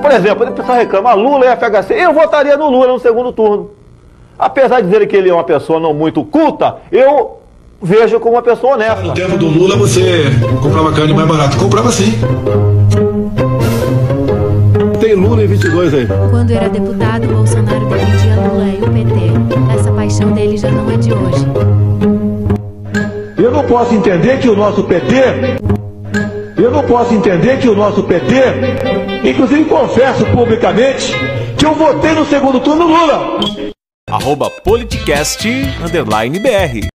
Por exemplo, a pessoa reclama, Lula e FHC. Eu votaria no Lula no segundo turno. Apesar de dizer que ele é uma pessoa não muito culta, eu vejo como uma pessoa honesta. No tempo do Lula você comprava carne mais barato. Comprava sim. Tem Lula em 22 aí. Quando era deputado, Bolsonaro defendia Lula e o PT. Essa paixão dele já não é de hoje. Eu não posso entender que o nosso PT. Eu não posso entender que o nosso PT. Inclusive confesso publicamente que eu votei no segundo turno Lula. Arroba politicast, underline BR.